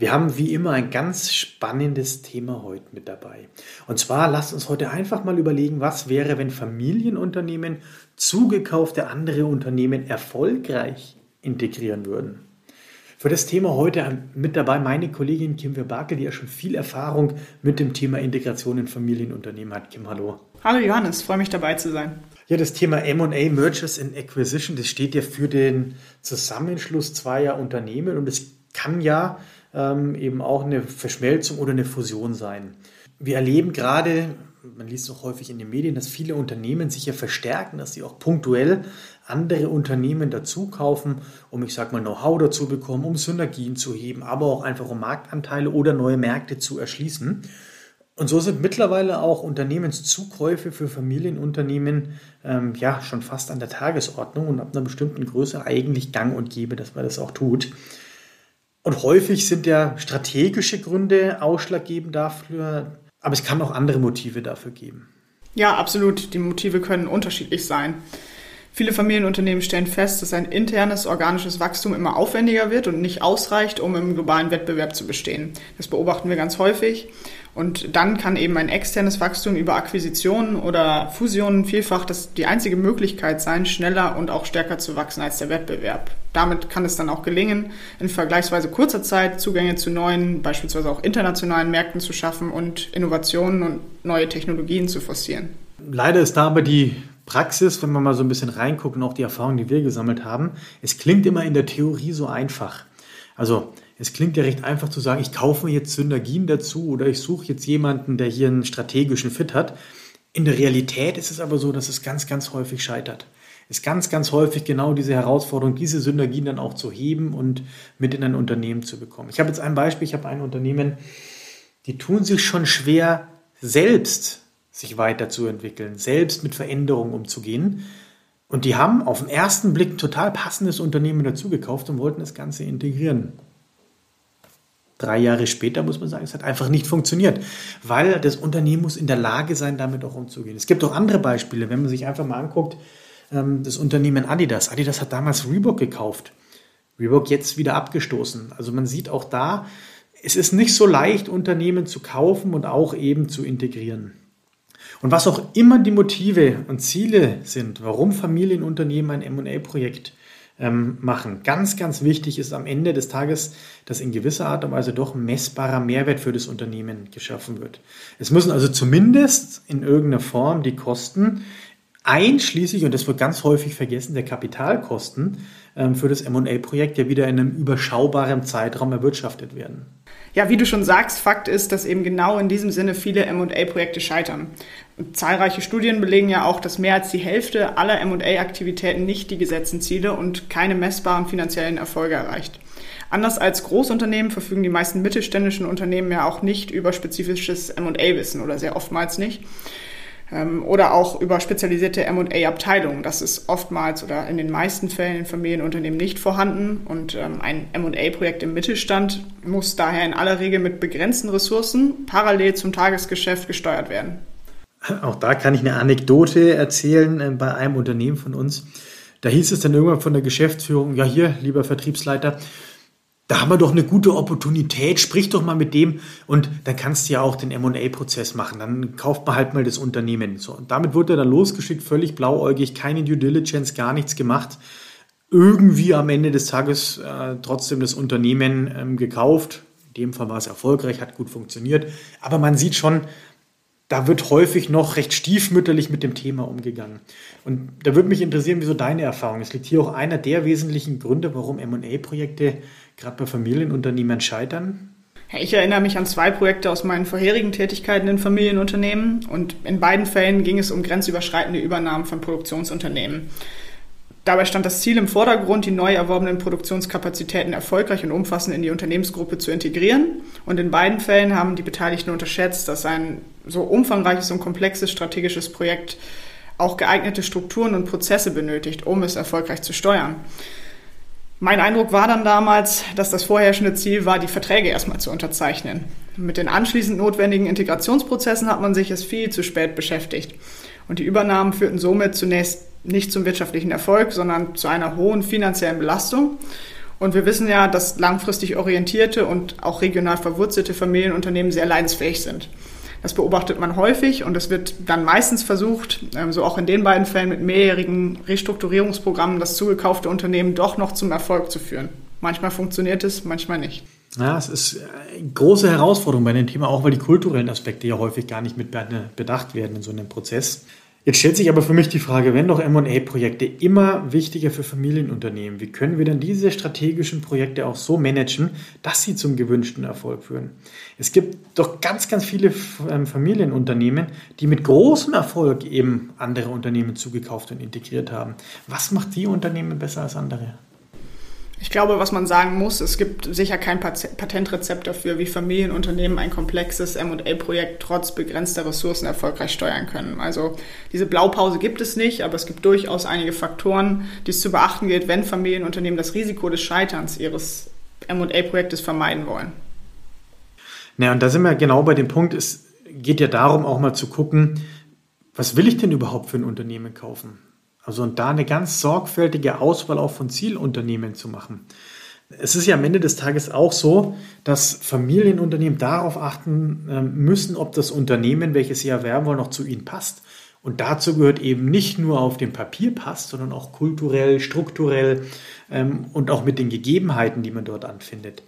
Wir haben wie immer ein ganz spannendes Thema heute mit dabei. Und zwar lasst uns heute einfach mal überlegen, was wäre, wenn Familienunternehmen zugekaufte andere Unternehmen erfolgreich integrieren würden. Für das Thema heute mit dabei meine Kollegin Kim Verbakel, die ja schon viel Erfahrung mit dem Thema Integration in Familienunternehmen hat. Kim, hallo. Hallo Johannes, freue mich dabei zu sein. Ja, das Thema M&A, Mergers and Acquisition, das steht ja für den Zusammenschluss zweier Unternehmen und es kann ja ähm, eben auch eine Verschmelzung oder eine Fusion sein. Wir erleben gerade, man liest auch häufig in den Medien, dass viele Unternehmen sich ja verstärken, dass sie auch punktuell andere Unternehmen dazu kaufen, um, ich sag mal, Know-how dazu bekommen, um Synergien zu heben, aber auch einfach um Marktanteile oder neue Märkte zu erschließen. Und so sind mittlerweile auch Unternehmenszukäufe für Familienunternehmen ähm, ja schon fast an der Tagesordnung und ab einer bestimmten Größe eigentlich gang und gäbe, dass man das auch tut. Und häufig sind ja strategische Gründe ausschlaggebend dafür, aber es kann auch andere Motive dafür geben. Ja, absolut. Die Motive können unterschiedlich sein. Viele Familienunternehmen stellen fest, dass ein internes organisches Wachstum immer aufwendiger wird und nicht ausreicht, um im globalen Wettbewerb zu bestehen. Das beobachten wir ganz häufig. Und dann kann eben ein externes Wachstum über Akquisitionen oder Fusionen vielfach das die einzige Möglichkeit sein, schneller und auch stärker zu wachsen als der Wettbewerb. Damit kann es dann auch gelingen, in vergleichsweise kurzer Zeit Zugänge zu neuen, beispielsweise auch internationalen Märkten zu schaffen und Innovationen und neue Technologien zu forcieren. Leider ist da aber die Praxis, wenn man mal so ein bisschen reinguckt und auch die Erfahrungen, die wir gesammelt haben, es klingt immer in der Theorie so einfach. Also es klingt ja recht einfach zu sagen, ich kaufe mir jetzt Synergien dazu oder ich suche jetzt jemanden, der hier einen strategischen Fit hat. In der Realität ist es aber so, dass es ganz, ganz häufig scheitert. Es ist ganz, ganz häufig genau diese Herausforderung, diese Synergien dann auch zu heben und mit in ein Unternehmen zu bekommen. Ich habe jetzt ein Beispiel, ich habe ein Unternehmen, die tun sich schon schwer, selbst sich weiterzuentwickeln, selbst mit Veränderungen umzugehen. Und die haben auf den ersten Blick ein total passendes Unternehmen dazugekauft und wollten das Ganze integrieren. Drei Jahre später muss man sagen, es hat einfach nicht funktioniert, weil das Unternehmen muss in der Lage sein, damit auch umzugehen. Es gibt auch andere Beispiele, wenn man sich einfach mal anguckt, ähm, das Unternehmen Adidas. Adidas hat damals Reebok gekauft. Reebok jetzt wieder abgestoßen. Also man sieht auch da, es ist nicht so leicht, Unternehmen zu kaufen und auch eben zu integrieren. Und was auch immer die Motive und Ziele sind, warum Familienunternehmen ein M&A-Projekt ähm, machen. Ganz, ganz wichtig ist am Ende des Tages, dass in gewisser Art und Weise doch messbarer Mehrwert für das Unternehmen geschaffen wird. Es müssen also zumindest in irgendeiner Form die Kosten einschließlich, und das wird ganz häufig vergessen, der Kapitalkosten ähm, für das M&A-Projekt ja wieder in einem überschaubaren Zeitraum erwirtschaftet werden. Ja, wie du schon sagst, Fakt ist, dass eben genau in diesem Sinne viele M&A-Projekte scheitern. Zahlreiche Studien belegen ja auch, dass mehr als die Hälfte aller M&A-Aktivitäten nicht die gesetzten Ziele und keine messbaren finanziellen Erfolge erreicht. Anders als Großunternehmen verfügen die meisten mittelständischen Unternehmen ja auch nicht über spezifisches M&A-Wissen oder sehr oftmals nicht. Ähm, oder auch über spezialisierte M&A-Abteilungen. Das ist oftmals oder in den meisten Fällen in Familienunternehmen nicht vorhanden. Und ähm, ein M&A-Projekt im Mittelstand muss daher in aller Regel mit begrenzten Ressourcen parallel zum Tagesgeschäft gesteuert werden. Auch da kann ich eine Anekdote erzählen äh, bei einem Unternehmen von uns. Da hieß es dann irgendwann von der Geschäftsführung, ja hier, lieber Vertriebsleiter, da haben wir doch eine gute Opportunität, sprich doch mal mit dem und dann kannst du ja auch den M&A-Prozess machen, dann kauft man halt mal das Unternehmen. So, und damit wurde er dann losgeschickt, völlig blauäugig, keine Due Diligence, gar nichts gemacht. Irgendwie am Ende des Tages äh, trotzdem das Unternehmen ähm, gekauft. In dem Fall war es erfolgreich, hat gut funktioniert. Aber man sieht schon, da wird häufig noch recht stiefmütterlich mit dem Thema umgegangen. Und da würde mich interessieren, wieso deine Erfahrung ist. Liegt hier auch einer der wesentlichen Gründe, warum M&A-Projekte gerade bei Familienunternehmen scheitern? Ich erinnere mich an zwei Projekte aus meinen vorherigen Tätigkeiten in Familienunternehmen und in beiden Fällen ging es um grenzüberschreitende Übernahmen von Produktionsunternehmen. Dabei stand das Ziel im Vordergrund, die neu erworbenen Produktionskapazitäten erfolgreich und umfassend in die Unternehmensgruppe zu integrieren. Und in beiden Fällen haben die Beteiligten unterschätzt, dass ein so umfangreiches und komplexes strategisches Projekt auch geeignete Strukturen und Prozesse benötigt, um es erfolgreich zu steuern. Mein Eindruck war dann damals, dass das vorherrschende Ziel war, die Verträge erstmal zu unterzeichnen. Mit den anschließend notwendigen Integrationsprozessen hat man sich es viel zu spät beschäftigt. Und die Übernahmen führten somit zunächst nicht zum wirtschaftlichen Erfolg, sondern zu einer hohen finanziellen Belastung. Und wir wissen ja, dass langfristig orientierte und auch regional verwurzelte Familienunternehmen sehr leidensfähig sind. Das beobachtet man häufig und es wird dann meistens versucht, ähm, so auch in den beiden Fällen mit mehrjährigen Restrukturierungsprogrammen, das zugekaufte Unternehmen doch noch zum Erfolg zu führen. Manchmal funktioniert es, manchmal nicht. Ja, es ist eine große Herausforderung bei dem Thema, auch weil die kulturellen Aspekte ja häufig gar nicht mit bedacht werden in so einem Prozess. Jetzt stellt sich aber für mich die Frage, wenn doch MA-Projekte immer wichtiger für Familienunternehmen, wie können wir dann diese strategischen Projekte auch so managen, dass sie zum gewünschten Erfolg führen? Es gibt doch ganz, ganz viele ähm, Familienunternehmen, die mit großem Erfolg eben andere Unternehmen zugekauft und integriert haben. Was macht die Unternehmen besser als andere? Ich glaube, was man sagen muss, es gibt sicher kein Patentrezept dafür, wie Familienunternehmen ein komplexes M&A-Projekt trotz begrenzter Ressourcen erfolgreich steuern können. Also diese Blaupause gibt es nicht, aber es gibt durchaus einige Faktoren, die es zu beachten gilt, wenn Familienunternehmen das Risiko des Scheiterns ihres M&A-Projektes vermeiden wollen. Na, und da sind wir genau bei dem Punkt, es geht ja darum, auch mal zu gucken, was will ich denn überhaupt für ein Unternehmen kaufen? Also und da eine ganz sorgfältige Auswahl auch von Zielunternehmen zu machen. Es ist ja am Ende des Tages auch so, dass Familienunternehmen darauf achten ähm, müssen, ob das Unternehmen, welches sie erwerben wollen, noch zu ihnen passt. Und dazu gehört eben nicht nur auf dem Papier passt, sondern auch kulturell, strukturell ähm, und auch mit den Gegebenheiten, die man dort anfindet.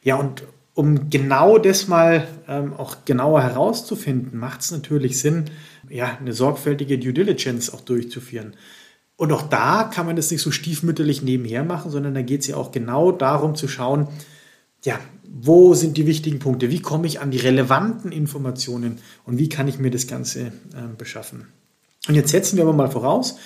Ja, und um genau das mal ähm, auch genauer herauszufinden, macht es natürlich Sinn, ja, eine sorgfältige Due Diligence auch durchzuführen. Und auch da kann man das nicht so stiefmütterlich nebenher machen, sondern da geht es ja auch genau darum zu schauen, ja, wo sind die wichtigen Punkte? Wie komme ich an die relevanten Informationen und wie kann ich mir das Ganze äh, beschaffen? Und jetzt setzen wir aber mal voraus,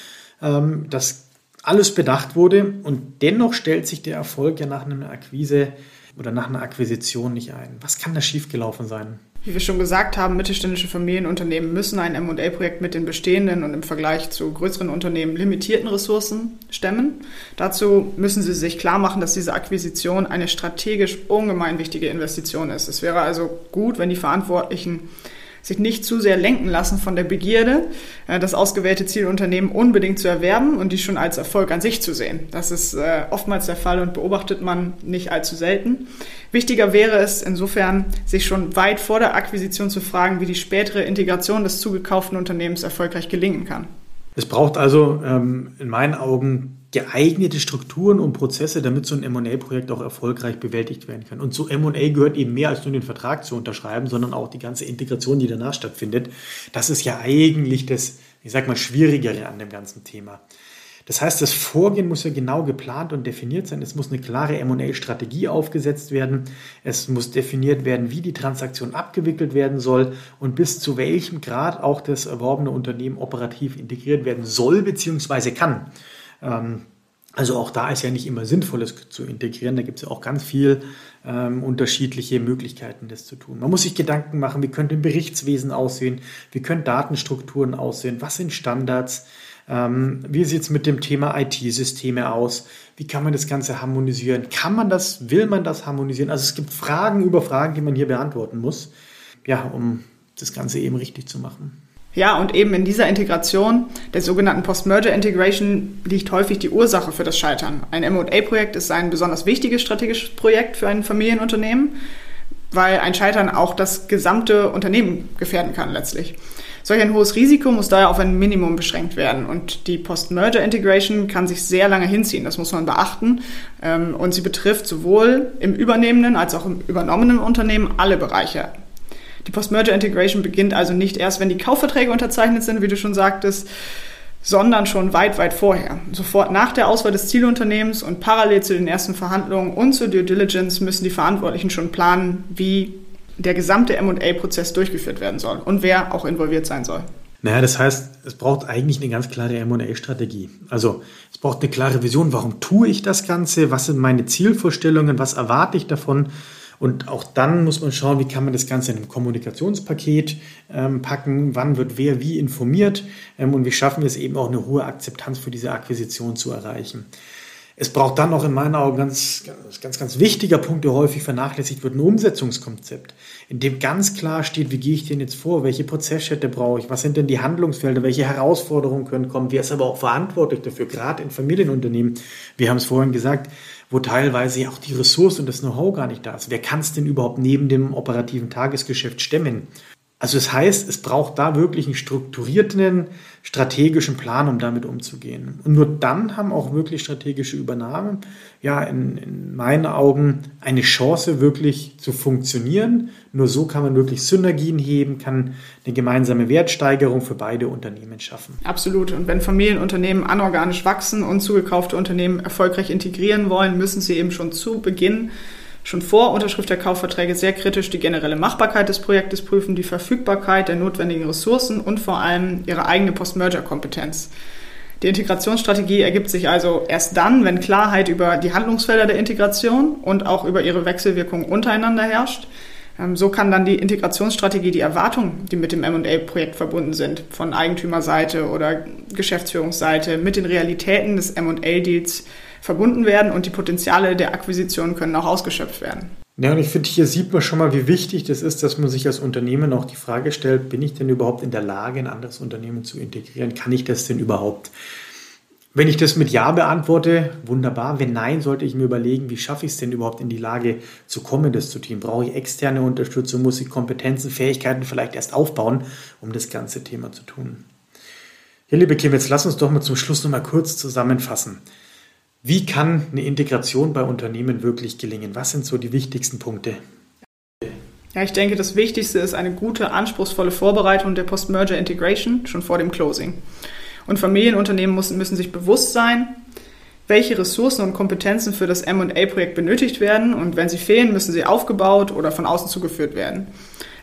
ähm, dass alles bedacht wurde und dennoch stellt sich der Erfolg ja nach einer Akquise oder nach einer Akquisition nicht ein. Was kann da schiefgelaufen sein? Wie wir schon gesagt haben, mittelständische Familienunternehmen müssen ein M&A-Projekt mit den bestehenden und im Vergleich zu größeren Unternehmen limitierten Ressourcen stemmen. Dazu müssen sie sich klar machen, dass diese Akquisition eine strategisch ungemein wichtige Investition ist. Es wäre also gut, wenn die Verantwortlichen sich nicht zu sehr lenken lassen von der Begierde, äh, das ausgewählte Zielunternehmen unbedingt zu erwerben und die schon als Erfolg an sich zu sehen. Das ist äh, oftmals der Fall und beobachtet man nicht allzu selten. Wichtiger wäre es insofern, sich schon weit vor der Akquisition zu fragen, wie die spätere Integration des zugekauften Unternehmens erfolgreich gelingen kann. Es braucht also ähm, in meinen Augen geeignete Strukturen und Prozesse, damit so ein M&A-Projekt auch erfolgreich bewältigt werden kann. Und zu M&A gehört eben mehr als nur den Vertrag zu unterschreiben, sondern auch die ganze Integration, die danach stattfindet. Das ist ja eigentlich das, ich sag mal, Schwierigere an dem ganzen Thema. Das heißt, das Vorgehen muss ja genau geplant und definiert sein. Es muss eine klare M&A-Strategie aufgesetzt werden. Es muss definiert werden, wie die Transaktion abgewickelt werden soll und bis zu welchem Grad auch das erworbene Unternehmen operativ integriert werden soll bzw. kann. Ähm, also auch da ist ja nicht immer sinnvoll, es zu integrieren. Da gibt es ja auch ganz viel ähm, unterschiedliche Möglichkeiten, das zu tun. Man muss sich Gedanken machen, wie könnte ein Berichtswesen aussehen, wie können Datenstrukturen aussehen, was sind Standards, ähm, wie sieht es mit dem Thema IT-Systeme aus, wie kann man das Ganze harmonisieren, kann man das, will man das harmonisieren? Also es gibt Fragen über Fragen, die man hier beantworten muss, ja, um das Ganze eben richtig zu machen. Ja, und eben in dieser Integration, der sogenannten Post-Merger Integration, liegt häufig die Ursache für das Scheitern. Ein M&A-Projekt ist ein besonders wichtiges strategisches Projekt für ein Familienunternehmen, weil ein Scheitern auch das gesamte Unternehmen gefährden kann letztlich. Solch ein hohes Risiko muss daher auf ein Minimum beschränkt werden. Und die Post-Merger Integration kann sich sehr lange hinziehen, das muss man beachten. Ähm, und sie betrifft sowohl im übernehmenden als auch im übernommenen Unternehmen alle Bereiche die Post-Merger Integration beginnt also nicht erst, wenn die Kaufverträge unterzeichnet sind, wie du schon sagtest, sondern schon weit, weit vorher. Sofort nach der Auswahl des Zielunternehmens und parallel zu den ersten Verhandlungen und zur Due Diligence müssen die Verantwortlichen schon planen, wie der gesamte M&A-Prozess durchgeführt werden soll und wer auch involviert sein soll. Naja, das heißt, es braucht eigentlich eine ganz klare M&A-Strategie. Also es braucht eine klare Vision, warum tue ich das Ganze, was sind meine Zielvorstellungen, was erwarte ich davon. Und auch dann muss man schauen, wie kann man das Ganze in einem Kommunikationspaket ähm, packen, wann wird wer wie informiert ähm, und wie schaffen wir es eben auch eine hohe Akzeptanz für diese Akquisition zu erreichen. Es braucht dann auch in meinen Augen ganz, ganz, ganz wichtiger Punkt, der häufig vernachlässigt wird, ein Umsetzungskonzept, in dem ganz klar steht, wie gehe ich denn jetzt vor, welche Prozessschritte brauche ich, was sind denn die Handlungsfelder, welche Herausforderungen können kommen, wer ist aber auch verantwortlich dafür, gerade in Familienunternehmen. Wir haben es vorhin gesagt, wo teilweise auch die Ressource und das Know-how gar nicht da ist. Wer kann es denn überhaupt neben dem operativen Tagesgeschäft stemmen? Also das heißt, es braucht da wirklich einen strukturierten, strategischen Plan, um damit umzugehen. Und nur dann haben auch wirklich strategische Übernahmen, ja, in, in meinen Augen eine Chance, wirklich zu funktionieren. Nur so kann man wirklich Synergien heben, kann eine gemeinsame Wertsteigerung für beide Unternehmen schaffen. Absolut. Und wenn Familienunternehmen anorganisch wachsen und zugekaufte Unternehmen erfolgreich integrieren wollen, müssen sie eben schon zu Beginn schon vor Unterschrift der Kaufverträge sehr kritisch die generelle Machbarkeit des Projektes prüfen, die Verfügbarkeit der notwendigen Ressourcen und vor allem ihre eigene Post-Merger-Kompetenz. Die Integrationsstrategie ergibt sich also erst dann, wenn Klarheit über die Handlungsfelder der Integration und auch über ihre Wechselwirkung untereinander herrscht. Ähm, so kann dann die Integrationsstrategie die Erwartungen, die mit dem M&A-Projekt verbunden sind, von Eigentümerseite oder Geschäftsführungsseite, mit den Realitäten des M&A-Deals verbunden werden und die Potenziale der Akquisition können auch ausgeschöpft werden. Ja, und ich finde, hier sieht man schon mal, wie wichtig das ist, dass man sich als Unternehmen auch die Frage stellt, bin ich denn überhaupt in der Lage, ein anderes Unternehmen zu integrieren? Kann ich das denn überhaupt? Wenn ich das mit Ja beantworte, wunderbar. Wenn Nein, sollte ich mir überlegen, wie schaffe ich es denn überhaupt in die Lage zu kommen, das zu tun? Brauche ich externe Unterstützung? Muss ich Kompetenzen, Fähigkeiten vielleicht erst aufbauen, um das ganze Thema zu tun? Ja, liebe Kim, jetzt lass uns doch mal zum Schluss noch mal kurz zusammenfassen. Wie kann eine Integration bei Unternehmen wirklich gelingen? Was sind so die wichtigsten Punkte? Ja, ich denke, das Wichtigste ist eine gute, anspruchsvolle Vorbereitung der Post-Merger Integration schon vor dem Closing. Und Familienunternehmen müssen, müssen sich bewusst sein, welche Ressourcen und Kompetenzen für das M&A-Projekt benötigt werden und wenn sie fehlen, müssen sie aufgebaut oder von außen zugeführt werden.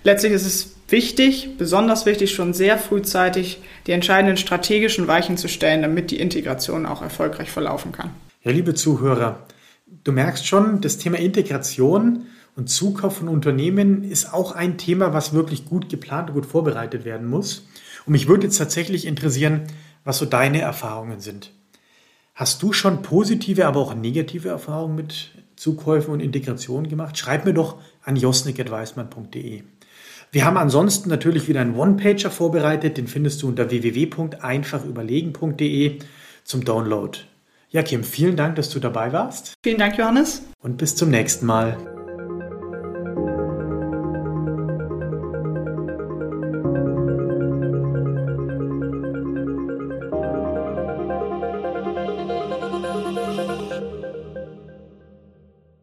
Letztlich ist es wichtig, besonders wichtig, schon sehr frühzeitig die entscheidenden strategischen Weichen zu stellen, damit die Integration auch erfolgreich verlaufen kann. Ja, liebe Zuhörer, du merkst schon, das Thema Integration und Zukauf von Unternehmen ist auch ein Thema, was wirklich gut geplant und gut vorbereitet werden muss. Und mich würde jetzt tatsächlich interessieren, was so deine Erfahrungen sind. Hast du schon positive, aber auch negative Erfahrungen mit Zukäufen und Integration gemacht? Schreib mir doch an josnik.weismann.de. Wir haben ansonsten natürlich wieder einen One-Pager vorbereitet, den findest du unter www.einfachüberlegen.de zum Download. Ja, Kim, vielen Dank, dass du dabei warst. Vielen Dank, Johannes. Und bis zum nächsten Mal.